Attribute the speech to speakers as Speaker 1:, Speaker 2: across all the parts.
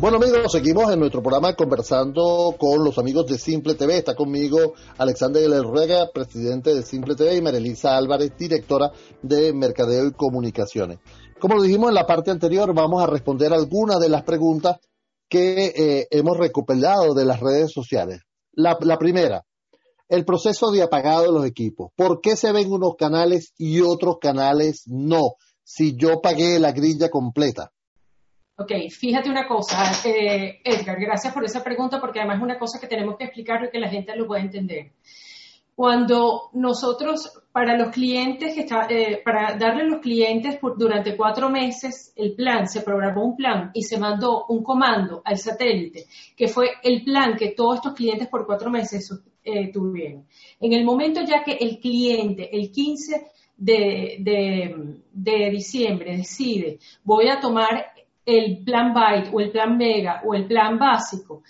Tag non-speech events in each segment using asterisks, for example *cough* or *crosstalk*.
Speaker 1: Bueno amigos, seguimos en nuestro programa conversando con los amigos de Simple TV. Está conmigo Alexander Ruega, presidente de Simple TV, y Marilisa Álvarez, directora de Mercadeo y Comunicaciones. Como lo dijimos en la parte anterior, vamos a responder algunas de las preguntas que eh, hemos recopilado de las redes sociales. La, la primera, el proceso de apagado de los equipos. ¿Por qué se ven unos canales y otros canales no? Si yo pagué la grilla completa.
Speaker 2: Ok, fíjate una cosa, eh, Edgar, gracias por esa pregunta porque además es una cosa que tenemos que explicar y que la gente lo pueda entender. Cuando nosotros, para los clientes, que está, eh, para darle a los clientes durante cuatro meses el plan, se programó un plan y se mandó un comando al satélite, que fue el plan que todos estos clientes por cuatro meses eh, tuvieron. En el momento ya que el cliente, el 15 de, de, de diciembre, decide, voy a tomar el plan Byte o el plan Mega o el plan básico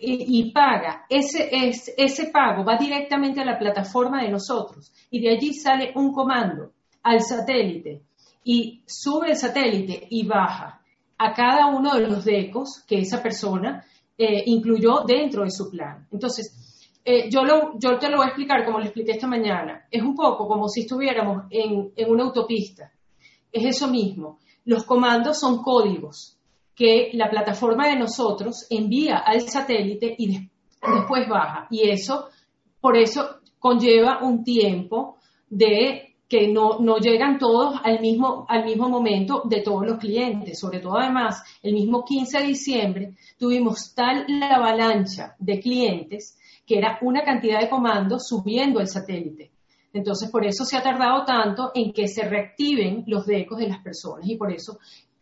Speaker 2: y, paga, ese, es, ese pago va directamente a la plataforma de nosotros y de allí sale un comando al satélite y sube el satélite y baja a cada uno de los decos que esa persona eh, incluyó dentro de su plan. Entonces, eh, yo, lo, yo te lo voy a explicar como lo expliqué esta mañana. Es un poco como si estuviéramos en, en una autopista. Es eso mismo. Los comandos son códigos que la plataforma de nosotros envía al satélite y después baja. Y eso, por eso conlleva un tiempo de que no, no, llegan todos al mismo, al mismo momento de todos los clientes. Sobre todo, además, el mismo 15 de diciembre tuvimos tal la avalancha de clientes que era una cantidad de comandos subiendo el satélite. Entonces, por eso se ha tardado tanto en que se reactiven los decos de las personas y por eso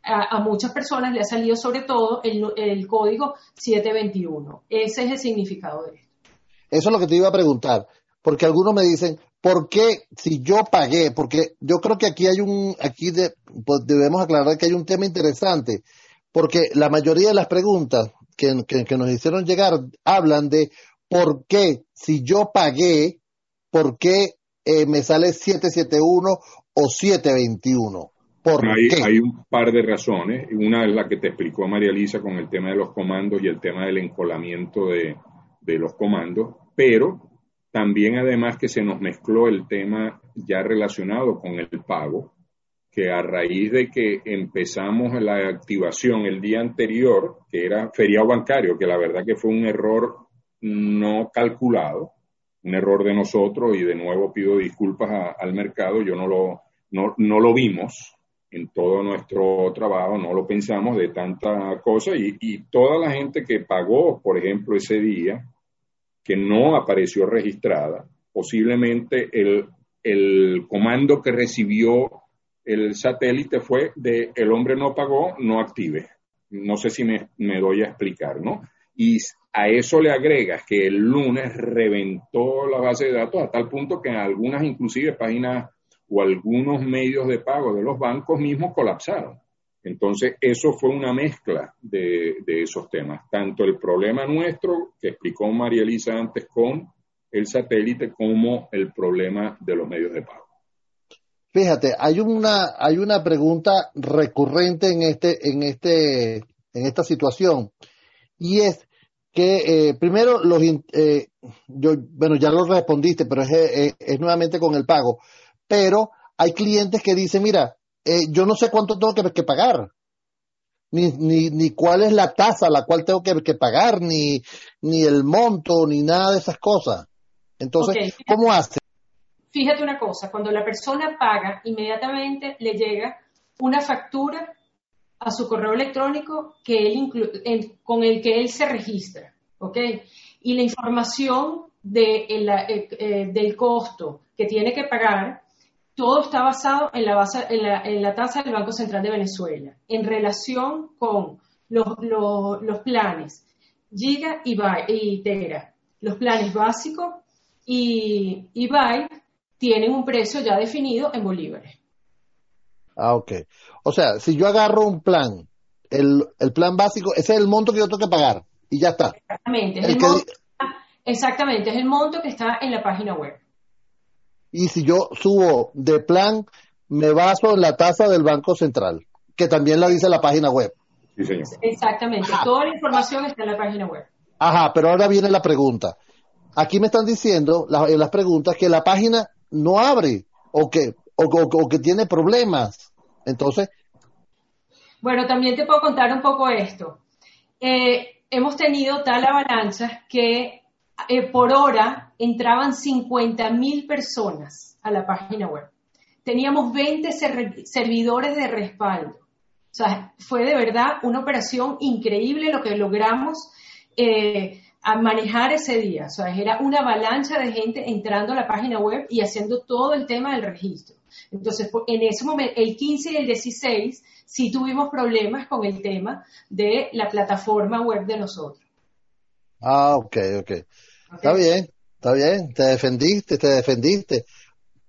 Speaker 2: a, muchas personas le ha salido sobre todo el, código 721. Ese es el significado de esto.
Speaker 1: Eso es lo que te iba a preguntar, porque algunos me dicen, ¿por qué si yo pagué? Porque yo creo que aquí hay un, aquí pues debemos aclarar que hay un tema interesante, porque la mayoría de las preguntas que, que nos hicieron llegar hablan de por qué si yo pagué, por qué eh, me sale 771 o 721. ¿Por
Speaker 3: hay, hay un par de razones. Una es la que te explicó María Elisa con el tema de los comandos y el tema del encolamiento de, de los comandos, pero también además que se nos mezcló el tema ya relacionado con el pago, que a raíz de que empezamos la activación el día anterior, que era feriado bancario, que la verdad que fue un error no calculado, un error de nosotros y de nuevo pido disculpas al mercado, yo no lo, no, lo vimos en todo nuestro trabajo, no lo pensamos de tanta cosa y, y toda la gente que pagó, por ejemplo, ese día, que no apareció registrada, posiblemente el, el comando que recibió el satélite fue de el hombre no pagó, no active. No sé si me, me doy a explicar, ¿no? Y a eso le agregas que el lunes reventó la base de datos a tal punto que en algunas inclusive páginas o algunos medios de pago de los bancos mismos colapsaron. Entonces, eso fue una mezcla de, esos temas, tanto el problema nuestro, que explicó María Elisa antes con el satélite, como el problema de los medios de pago.
Speaker 1: Fíjate, hay una, hay una pregunta recurrente en este, en este, en esta situación, y es que eh, primero los eh, yo bueno ya lo respondiste pero es, eh, es, nuevamente con el pago. Pero hay clientes que dicen mira yo no sé cuánto tengo que, pagar ni, ni, ni cuál es la tasa a la cual tengo que, pagar ni ni el monto ni nada de esas cosas entonces cómo hace
Speaker 2: fíjate una cosa cuando la persona paga inmediatamente le llega una factura a su correo electrónico que él con el que él se registra, ¿ok? Y la información de, eh, eh, del costo que tiene que pagar, todo está basado en la, base, en la, tasa del Banco Central de Venezuela, en relación con los, los, planes Giga y, y Tera. Los planes básicos y, y tienen un precio ya definido en bolívares.
Speaker 1: Ah, ok. O sea, si yo agarro un plan, el, el plan básico, ese es el monto que yo tengo que pagar y ya está.
Speaker 2: Exactamente. Es el, monto, exactamente, es el monto que está en la página web.
Speaker 1: Y si yo subo de plan, me baso en la tasa del Banco Central, que también la dice la página web.
Speaker 3: Sí, señor.
Speaker 2: Exactamente. Toda la información está en la página web.
Speaker 1: Ajá, pero ahora viene la pregunta. Aquí me están diciendo en las preguntas que la página no abre o que, o, que tiene problemas. Entonces.
Speaker 2: Bueno, también te puedo contar un poco esto. Eh, hemos tenido tal avalancha que eh, por hora entraban 50 mil personas a la página web. Teníamos 20 servidores de respaldo. O sea, fue de verdad una operación increíble lo que logramos eh, a manejar ese día. O sea, era una avalancha de gente entrando a la página web y haciendo todo el tema del registro. Entonces, en ese momento, el 15 y el 16, sí tuvimos problemas con el tema de la plataforma web de nosotros.
Speaker 1: Ah, ok, ok. Está bien, está bien. Te defendiste, te defendiste.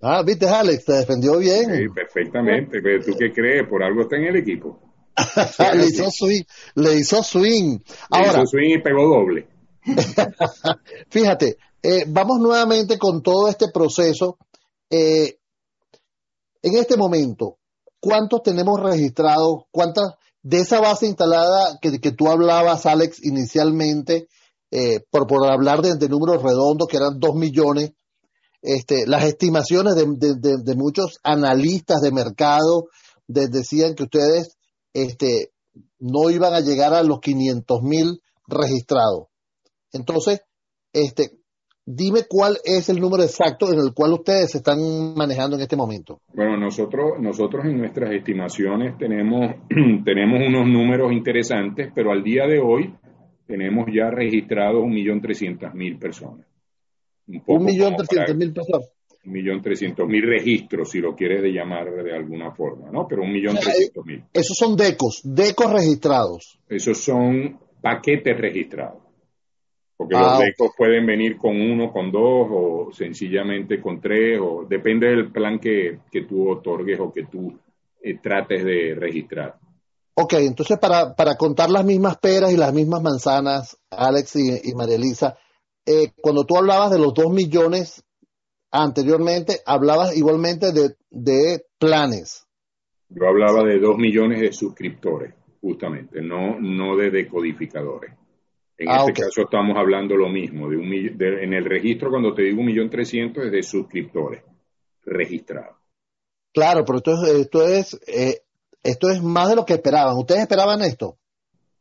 Speaker 1: Ah, viste, Alex, te defendió bien.
Speaker 3: Sí, perfectamente. Pero ¿tú qué crees? Por algo está en el equipo. *laughs*
Speaker 1: le hizo swing. Le hizo swing.
Speaker 3: Ahora, le hizo swing y pegó doble. *laughs*
Speaker 1: fíjate, eh, vamos nuevamente con todo este proceso. Eh, en este momento, ¿cuántos tenemos registrados? ¿Cuántas de esa base instalada que, tú hablabas, Alex, inicialmente, eh, por, por hablar de, números redondos, que eran dos millones, este, las estimaciones de, muchos analistas de mercado decían que ustedes este, no iban a llegar a los 500 mil registrados. Entonces, este, dime cuál es el número exacto en el cual ustedes se están manejando en este momento.
Speaker 3: Bueno, nosotros, nosotros en nuestras estimaciones tenemos, *clears throat* tenemos unos números interesantes, pero al día de hoy tenemos ya registrados un millón trescientas mil personas.
Speaker 1: Un, millón trescientas mil personas.
Speaker 3: Un millón trescientos mil registros, si lo quieres de llamar de alguna forma, ¿no? Pero un millón trescientos mil.
Speaker 1: Esos son DECOS, DECOS registrados.
Speaker 3: Esos son paquetes registrados. Porque los ah, DECOS pueden venir con uno, con dos, o sencillamente con tres, o depende del plan que, que tú otorgues o que tú eh, trates de registrar.
Speaker 1: Ok, entonces para, para contar las mismas peras y las mismas manzanas, Alex y, María Elisa, eh, cuando tú hablabas de los dos millones anteriormente, hablabas igualmente de, de planes.
Speaker 3: Yo hablaba de dos millones de suscriptores, justamente, no, no de decodificadores. En ah, este caso estamos hablando lo mismo, de un en el registro cuando te digo un millón trescientos es de suscriptores registrados.
Speaker 1: Claro, pero esto es, esto es eh, esto es más de lo que esperaban. ¿Ustedes esperaban esto?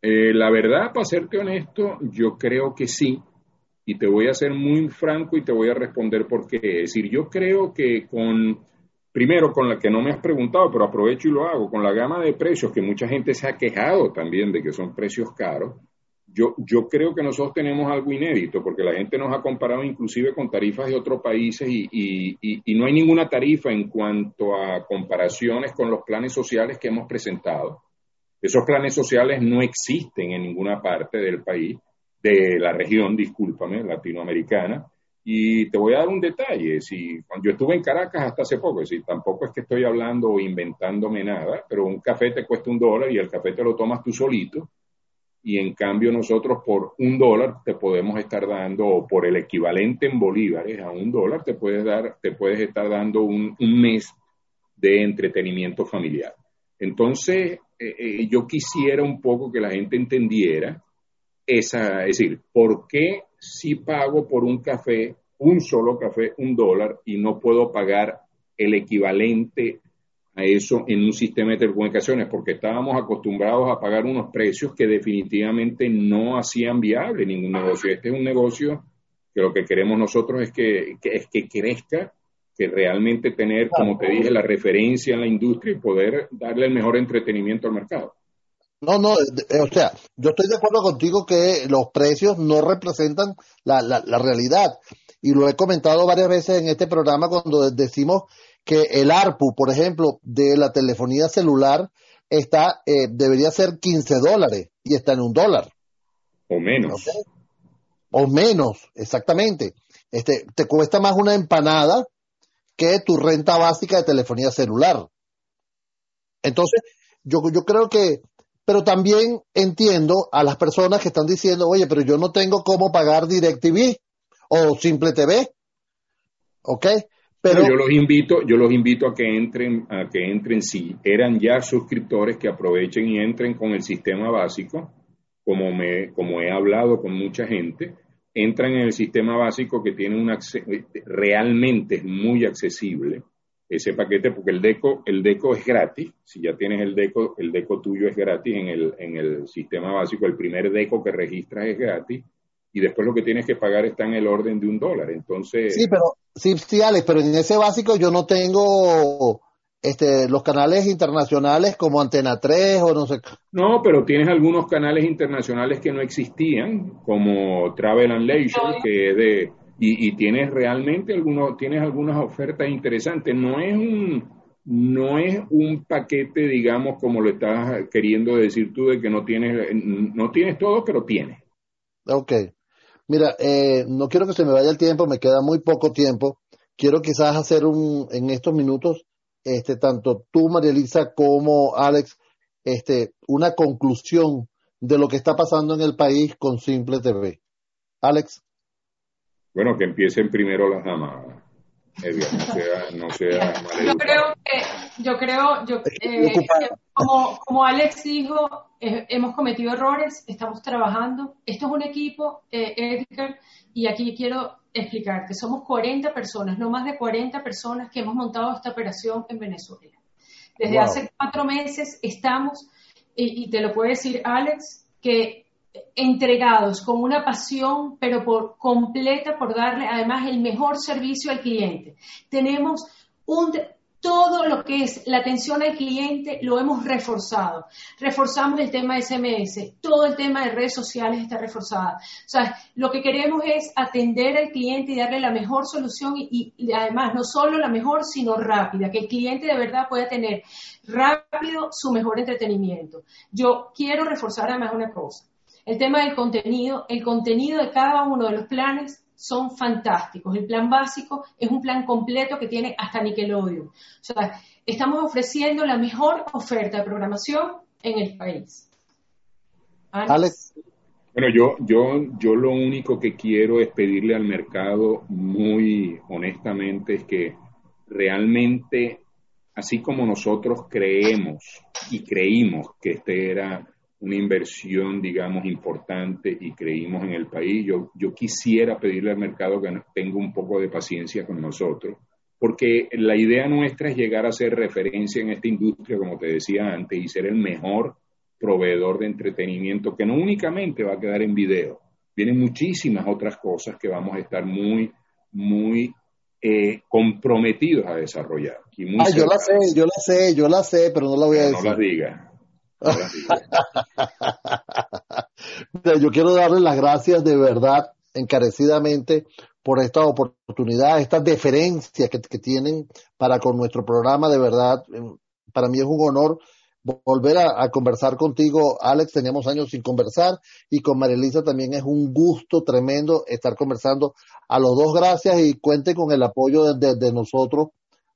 Speaker 3: Eh, la verdad, para serte honesto, yo creo que sí. Y te voy a ser muy franco y te voy a responder por qué. Es decir, yo creo que con, primero con la que no me has preguntado, pero aprovecho y lo hago, con la gama de precios que mucha gente se ha quejado también de que son precios caros, yo, yo creo que nosotros tenemos algo inédito, porque la gente nos ha comparado inclusive con tarifas de otros países y, no hay ninguna tarifa en cuanto a comparaciones con los planes sociales que hemos presentado. Esos planes sociales no existen en ninguna parte del país, de la región, discúlpame, latinoamericana. Y te voy a dar un detalle. Si, yo estuve en Caracas hasta hace poco, es tampoco es que estoy hablando o inventándome nada, pero un café te cuesta un dólar y el café te lo tomas tú solito y en cambio nosotros por un dólar te podemos estar dando, o por el equivalente en bolívares a un dólar, te puedes, dar, te puedes estar dando un, mes de entretenimiento familiar. Entonces, eh, eh, yo quisiera un poco que la gente entendiera esa, es decir, ¿por qué si pago por un café, un solo café, un dólar, y no puedo pagar el equivalente a eso en un sistema de telecomunicaciones, porque estábamos acostumbrados a pagar unos precios que definitivamente no hacían viable ningún negocio. Este es un negocio que lo que queremos nosotros es que, es que crezca, que realmente tener, como te dije, la referencia en la industria y poder darle el mejor entretenimiento al mercado.
Speaker 1: No, no, eh, o sea, yo estoy de acuerdo contigo que los precios no representan la, la, la realidad. Y lo he comentado varias veces en este programa cuando decimos que el ARPU, por ejemplo, de la telefonía celular está eh, debería ser 15 dólares y está en un dólar.
Speaker 3: O menos.
Speaker 1: O menos, exactamente. Este, te cuesta más una empanada que tu renta básica de telefonía celular. Entonces, yo, yo creo que, pero también entiendo a las personas que están diciendo, oye, pero yo no tengo cómo pagar DirecTV o Simple TV. ¿Ok?
Speaker 3: Pero yo los invito, yo los invito a que entren, a que entren si eran ya suscriptores, que aprovechen y entren con el sistema básico, como me, como he hablado con mucha gente, entran en el sistema básico que tiene un realmente es muy accesible ese paquete porque el deco el deco es gratis. Si ya tienes el deco el deco tuyo es gratis en el en el sistema básico. El primer deco que registras es gratis y después lo que tienes que pagar está en el orden de un dólar. Entonces
Speaker 1: sí pero sí sí Alex pero en ese básico yo no tengo este, los canales internacionales como Antena 3 o no sé.
Speaker 3: No, pero tienes algunos canales internacionales que no existían, como Travel and Leisure, que es de y, tienes realmente algunos tienes algunas ofertas interesantes. No es un no es un paquete, digamos, como lo estás queriendo decir tú, de que no tienes no tienes todo, pero tienes.
Speaker 1: Ok. Mira, eh, no quiero que se me vaya el tiempo, me queda muy poco tiempo. Quiero quizás hacer un en estos minutos este, tanto tú, María Elisa, como Alex, este, una conclusión de lo que está pasando en el país con Simple TV. Alex.
Speaker 3: Bueno, que empiecen primero las damas. no sea,
Speaker 2: yo creo que, yo creo, yo, eh, como, como Alex dijo, eh, hemos cometido errores, estamos trabajando. Esto es un equipo, eh, Edgar, y aquí quiero explicarte, somos 40 personas, no más de 40 personas que hemos montado esta operación en Venezuela. Desde hace cuatro meses estamos, y, te lo puede decir Alex, que entregados con una pasión, pero por completa por darle además el mejor servicio al cliente. Tenemos un, todo lo que es la atención al cliente lo hemos reforzado. Reforzamos el tema de SMS, todo el tema de redes sociales está reforzado. O sea, lo que queremos es atender al cliente y darle la mejor solución y, además no solo la mejor, sino rápida, que el cliente de verdad pueda tener rápido su mejor entretenimiento. Yo quiero reforzar además una cosa. El tema del contenido, el contenido de cada uno de los planes son fantásticos. El plan básico es un plan completo que tiene hasta Nickelodeon. O sea, estamos ofreciendo la mejor oferta de programación en el país.
Speaker 1: Alex.
Speaker 3: Bueno, yo, yo, yo lo único que quiero es pedirle al mercado muy honestamente es que realmente, así como nosotros creemos y creímos que este era una inversión, digamos, importante y creímos en el país. Yo, yo quisiera pedirle al mercado que tenga un poco de paciencia con nosotros, porque la idea nuestra es llegar a ser referencia en esta industria, como te decía antes, y ser el mejor proveedor de entretenimiento, que no únicamente va a quedar en video, vienen muchísimas otras cosas que vamos a estar muy, muy eh, comprometidos a desarrollar.
Speaker 1: ah, yo la sé, yo la sé, yo la sé, pero no la voy a decir.
Speaker 3: No la diga.
Speaker 1: Yo quiero darles las gracias de verdad, encarecidamente, por esta oportunidad, esta deferencia que, tienen para con nuestro programa. De verdad, em, para mí es un honor volver a, conversar contigo, Alex. Teníamos años sin conversar y con Marilisa también es un gusto tremendo estar conversando. A los dos, gracias y cuente con el apoyo de nosotros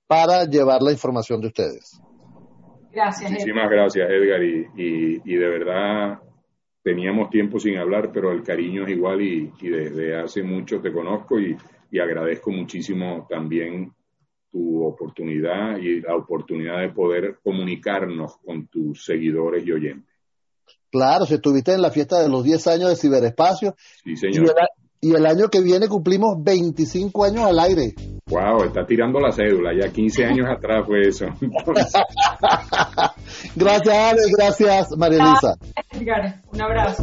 Speaker 1: para llevar la información de ustedes.
Speaker 2: Gracias.
Speaker 3: Muchísimas gracias, Edgar. Y, de verdad teníamos tiempo sin hablar, pero el cariño es igual y, desde hace mucho te conozco y, agradezco muchísimo también tu oportunidad y la oportunidad de poder comunicarnos con tus seguidores y oyentes.
Speaker 1: Claro, si estuviste en la fiesta de los 10 años de Ciberespacio.
Speaker 3: Sí, señor.
Speaker 1: Y el año que viene cumplimos 25 años al aire.
Speaker 3: Wow, está tirando la cédula, ya 15 años *laughs* atrás fue eso.
Speaker 1: gracias, Ale, gracias, María Elisa.
Speaker 2: Un abrazo.